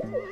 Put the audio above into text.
Woo!